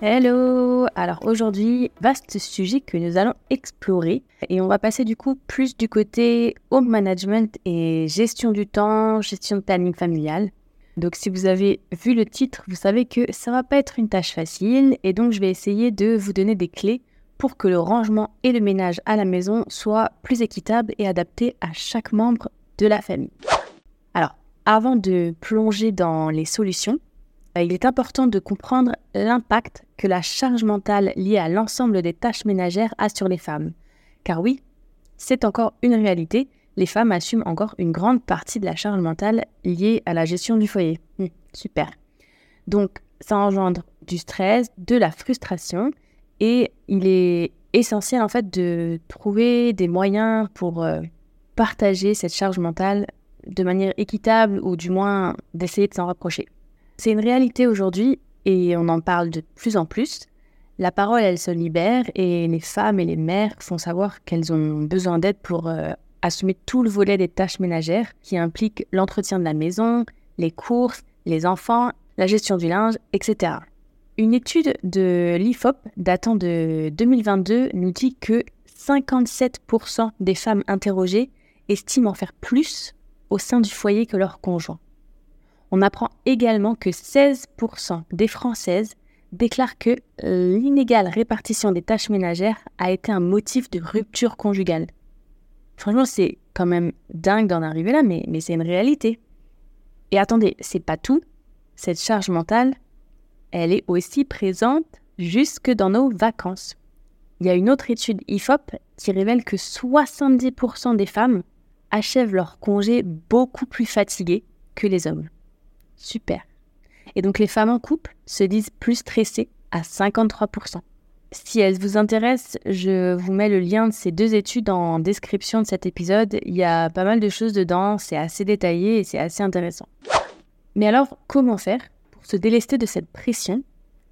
Hello Alors aujourd'hui, vaste sujet que nous allons explorer et on va passer du coup plus du côté home management et gestion du temps, gestion de planning familial. Donc si vous avez vu le titre, vous savez que ça va pas être une tâche facile et donc je vais essayer de vous donner des clés pour que le rangement et le ménage à la maison soient plus équitables et adaptés à chaque membre de la famille. Alors, avant de plonger dans les solutions, il est important de comprendre l'impact que la charge mentale liée à l'ensemble des tâches ménagères a sur les femmes. Car oui, c'est encore une réalité, les femmes assument encore une grande partie de la charge mentale liée à la gestion du foyer. Hum, super. Donc, ça engendre du stress, de la frustration, et il est essentiel en fait de trouver des moyens pour euh, partager cette charge mentale de manière équitable ou du moins d'essayer de s'en rapprocher. C'est une réalité aujourd'hui et on en parle de plus en plus. La parole, elle se libère et les femmes et les mères font savoir qu'elles ont besoin d'aide pour euh, assumer tout le volet des tâches ménagères qui impliquent l'entretien de la maison, les courses, les enfants, la gestion du linge, etc. Une étude de l'IFOP datant de 2022 nous dit que 57% des femmes interrogées estiment en faire plus au sein du foyer que leur conjoint. On apprend également que 16% des Françaises déclarent que l'inégale répartition des tâches ménagères a été un motif de rupture conjugale. Franchement, c'est quand même dingue d'en arriver là, mais, mais c'est une réalité. Et attendez, c'est pas tout. Cette charge mentale, elle est aussi présente jusque dans nos vacances. Il y a une autre étude IFOP qui révèle que 70% des femmes achèvent leur congé beaucoup plus fatiguées que les hommes. Super. Et donc les femmes en couple se disent plus stressées à 53%. Si elles vous intéressent, je vous mets le lien de ces deux études en description de cet épisode. Il y a pas mal de choses dedans, c'est assez détaillé et c'est assez intéressant. Mais alors, comment faire se délester de cette pression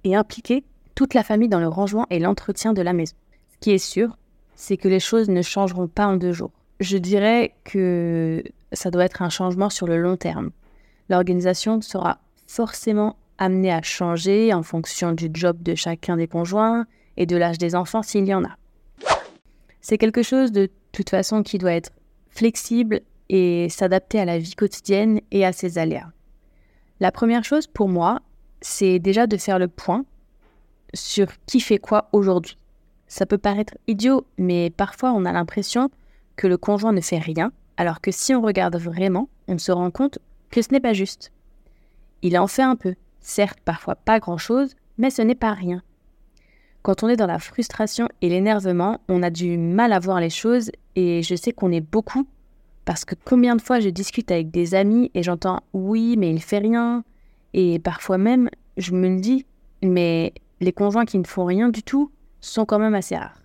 et impliquer toute la famille dans le rangement et l'entretien de la maison? Ce qui est sûr, c'est que les choses ne changeront pas en deux jours. Je dirais que ça doit être un changement sur le long terme. L'organisation sera forcément amenée à changer en fonction du job de chacun des conjoints et de l'âge des enfants s'il y en a. C'est quelque chose de toute façon qui doit être flexible et s'adapter à la vie quotidienne et à ses aléas. La première chose pour moi, c'est déjà de faire le point sur qui fait quoi aujourd'hui. Ça peut paraître idiot, mais parfois on a l'impression que le conjoint ne fait rien, alors que si on regarde vraiment, on se rend compte que ce n'est pas juste. Il en fait un peu, certes parfois pas grand-chose, mais ce n'est pas rien. Quand on est dans la frustration et l'énervement, on a du mal à voir les choses et je sais qu'on est beaucoup parce que combien de fois je discute avec des amis et j'entends oui, mais il fait rien. Et parfois même, je me dis, mais les conjoints qui ne font rien du tout sont quand même assez rares.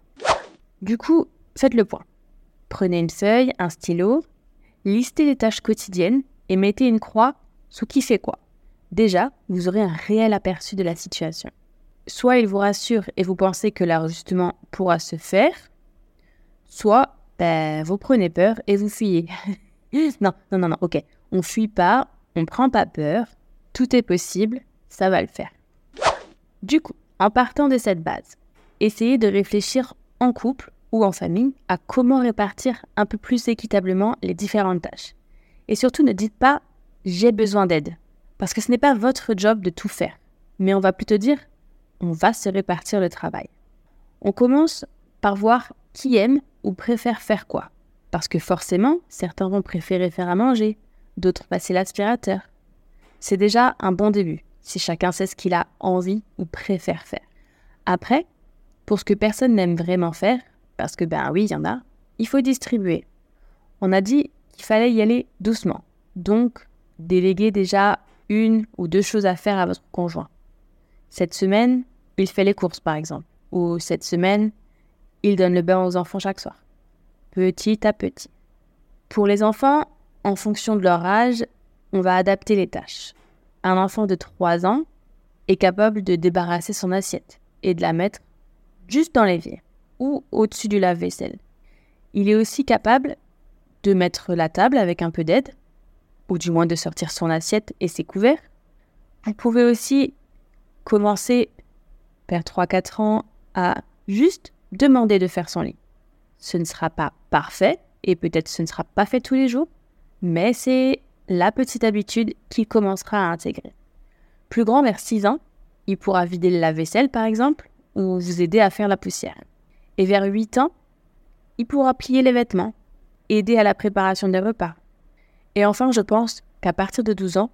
Du coup, faites le point. Prenez une feuille, un stylo, listez les tâches quotidiennes et mettez une croix sous qui fait quoi. Déjà, vous aurez un réel aperçu de la situation. Soit il vous rassure et vous pensez que l'ajustement pourra se faire, soit ben, vous prenez peur et vous fuyez. non, non, non, non, ok. On fuit pas, on prend pas peur, tout est possible, ça va le faire. Du coup, en partant de cette base, essayez de réfléchir en couple ou en famille à comment répartir un peu plus équitablement les différentes tâches. Et surtout, ne dites pas j'ai besoin d'aide, parce que ce n'est pas votre job de tout faire, mais on va plutôt dire on va se répartir le travail. On commence par voir qui aime ou préfère faire quoi. Parce que forcément, certains vont préférer faire à manger, d'autres passer l'aspirateur. C'est déjà un bon début, si chacun sait ce qu'il a envie ou préfère faire. Après, pour ce que personne n'aime vraiment faire, parce que ben oui, il y en a, il faut distribuer. On a dit qu'il fallait y aller doucement. Donc, déléguer déjà une ou deux choses à faire à votre conjoint. Cette semaine, il fait les courses par exemple. Ou cette semaine, il donne le bain aux enfants chaque soir. Petit à petit. Pour les enfants, en fonction de leur âge, on va adapter les tâches. Un enfant de 3 ans est capable de débarrasser son assiette et de la mettre juste dans l'évier ou au-dessus du lave-vaisselle. Il est aussi capable de mettre la table avec un peu d'aide, ou du moins de sortir son assiette et ses couverts. Vous pouvez aussi commencer vers 3-4 ans à juste demander de faire son lit. Ce ne sera pas parfait et peut-être ce ne sera pas fait tous les jours, mais c'est la petite habitude qu'il commencera à intégrer. Plus grand, vers 6 ans, il pourra vider le lave-vaisselle par exemple, ou vous aider à faire la poussière. Et vers 8 ans, il pourra plier les vêtements, aider à la préparation des repas. Et enfin, je pense qu'à partir de 12 ans,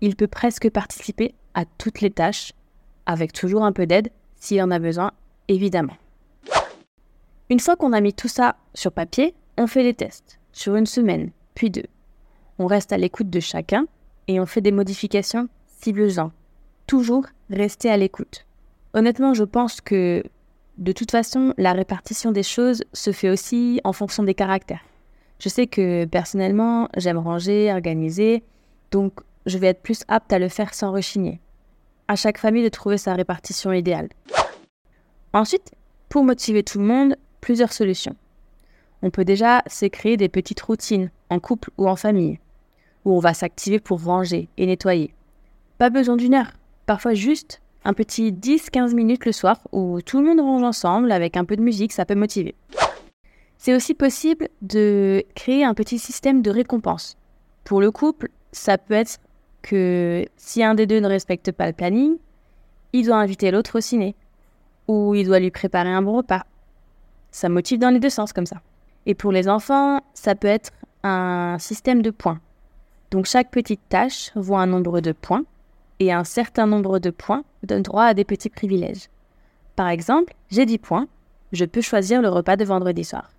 il peut presque participer à toutes les tâches, avec toujours un peu d'aide s'il en a besoin, évidemment. Une fois qu'on a mis tout ça sur papier, on fait les tests, sur une semaine, puis deux. On reste à l'écoute de chacun et on fait des modifications si besoin. Toujours rester à l'écoute. Honnêtement, je pense que de toute façon, la répartition des choses se fait aussi en fonction des caractères. Je sais que personnellement, j'aime ranger, organiser, donc je vais être plus apte à le faire sans rechigner. À chaque famille de trouver sa répartition idéale. Ensuite, pour motiver tout le monde, plusieurs solutions. On peut déjà se créer des petites routines, en couple ou en famille, où on va s'activer pour ranger et nettoyer. Pas besoin d'une heure, parfois juste un petit 10-15 minutes le soir où tout le monde range ensemble avec un peu de musique, ça peut motiver. C'est aussi possible de créer un petit système de récompense. Pour le couple, ça peut être que si un des deux ne respecte pas le planning, il doit inviter l'autre au ciné ou il doit lui préparer un bon repas. Ça motive dans les deux sens comme ça. Et pour les enfants, ça peut être un système de points. Donc chaque petite tâche vaut un nombre de points et un certain nombre de points donne droit à des petits privilèges. Par exemple, j'ai 10 points, je peux choisir le repas de vendredi soir.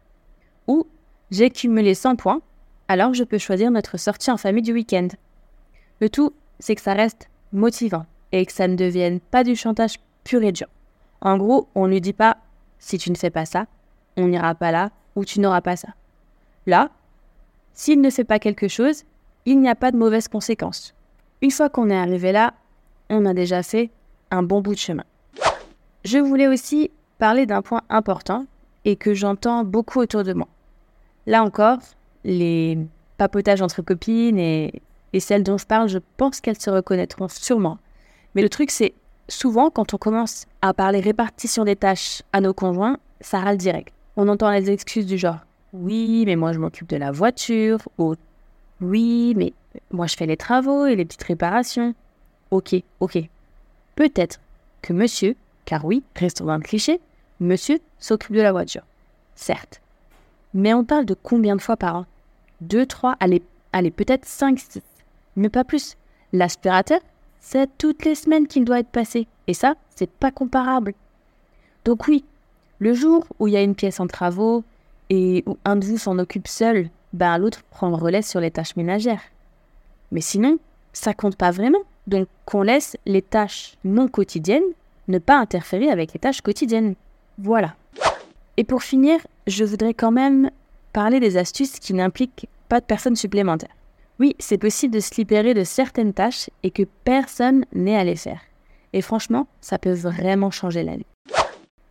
Ou j'ai cumulé 100 points, alors je peux choisir notre sortie en famille du week-end. Le tout, c'est que ça reste motivant et que ça ne devienne pas du chantage pur et dur. En gros, on ne lui dit pas si tu ne fais pas ça, on n'ira pas là ou tu n'auras pas ça. Là, s'il ne fait pas quelque chose, il n'y a pas de mauvaises conséquences. Une fois qu'on est arrivé là, on a déjà fait un bon bout de chemin. Je voulais aussi parler d'un point important et que j'entends beaucoup autour de moi. Là encore, les papotages entre copines et, celles dont je parle, je pense qu'elles se reconnaîtront sûrement. Mais le truc, c'est souvent quand on commence à parler répartition des tâches à nos conjoints, ça râle direct. On entend les excuses du genre oui, mais moi je m'occupe de la voiture, ou oui, mais moi, je fais les travaux et les petites réparations. Ok, ok. Peut-être que monsieur, car oui, restons dans le cliché, monsieur s'occupe de la voiture. Certes. Mais on parle de combien de fois par an? Deux, trois, allez, allez peut-être cinq, six. Mais pas plus. L'aspirateur, c'est toutes les semaines qu'il doit être passé. Et ça, c'est pas comparable. Donc oui, le jour où il y a une pièce en travaux et où un de vous s'en occupe seul, ben l'autre prend le relais sur les tâches ménagères. Mais sinon, ça compte pas vraiment. Donc qu'on laisse les tâches non quotidiennes ne pas interférer avec les tâches quotidiennes. Voilà. Et pour finir, je voudrais quand même parler des astuces qui n'impliquent pas de personnes supplémentaires. Oui, c'est possible de se libérer de certaines tâches et que personne n'ait à les faire. Et franchement, ça peut vraiment changer la vie.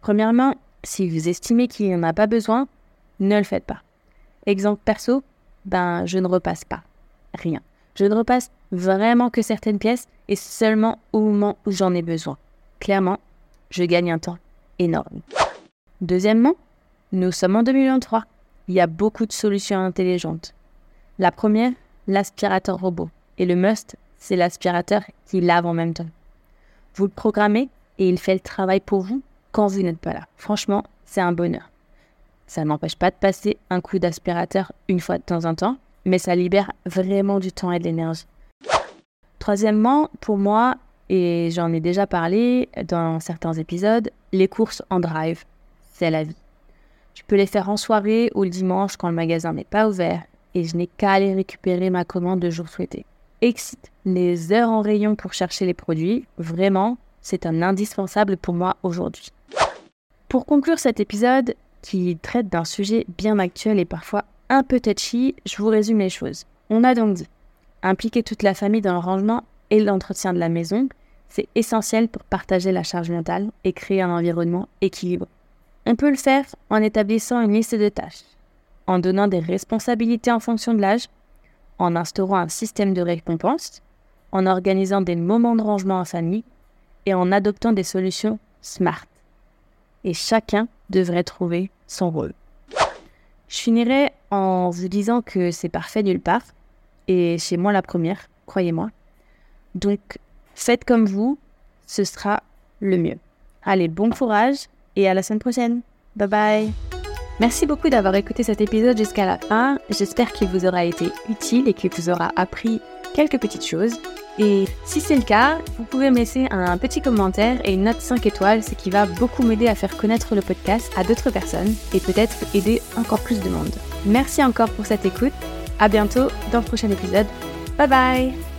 Premièrement, si vous estimez qu'il n'y en a pas besoin, ne le faites pas. Exemple perso, ben je ne repasse pas. Rien. Je ne repasse vraiment que certaines pièces et seulement au moment où j'en ai besoin. Clairement, je gagne un temps énorme. Deuxièmement, nous sommes en 2023. Il y a beaucoup de solutions intelligentes. La première, l'aspirateur robot. Et le must, c'est l'aspirateur qui lave en même temps. Vous le programmez et il fait le travail pour vous quand vous n'êtes pas là. Franchement, c'est un bonheur. Ça n'empêche pas de passer un coup d'aspirateur une fois de temps en temps, mais ça libère vraiment du temps et de l'énergie. Troisièmement, pour moi, et j'en ai déjà parlé dans certains épisodes, les courses en drive, c'est la vie. Tu peux les faire en soirée ou le dimanche quand le magasin n'est pas ouvert et je n'ai qu'à aller récupérer ma commande le jour souhaité. Excite les heures en rayon pour chercher les produits, vraiment, c'est un indispensable pour moi aujourd'hui. Pour conclure cet épisode, qui traite d'un sujet bien actuel et parfois un peu touchy, je vous résume les choses. On a donc dit impliquer toute la famille dans le rangement et l'entretien de la maison, c'est essentiel pour partager la charge mentale et créer un environnement équilibré. On peut le faire en établissant une liste de tâches, en donnant des responsabilités en fonction de l'âge, en instaurant un système de récompense, en organisant des moments de rangement en famille et en adoptant des solutions smart. Et chacun devrait trouver son rôle. Je finirai en vous disant que c'est parfait nulle part, et chez moi la première, croyez-moi. Donc, faites comme vous, ce sera le mieux. Allez, bon courage et à la semaine prochaine. Bye bye. Merci beaucoup d'avoir écouté cet épisode jusqu'à la fin. J'espère qu'il vous aura été utile et qu'il vous aura appris quelques petites choses. Et si c'est le cas, vous pouvez me laisser un petit commentaire et une note 5 étoiles, ce qui va beaucoup m'aider à faire connaître le podcast à d'autres personnes et peut-être aider encore plus de monde. Merci encore pour cette écoute. À bientôt dans le prochain épisode. Bye bye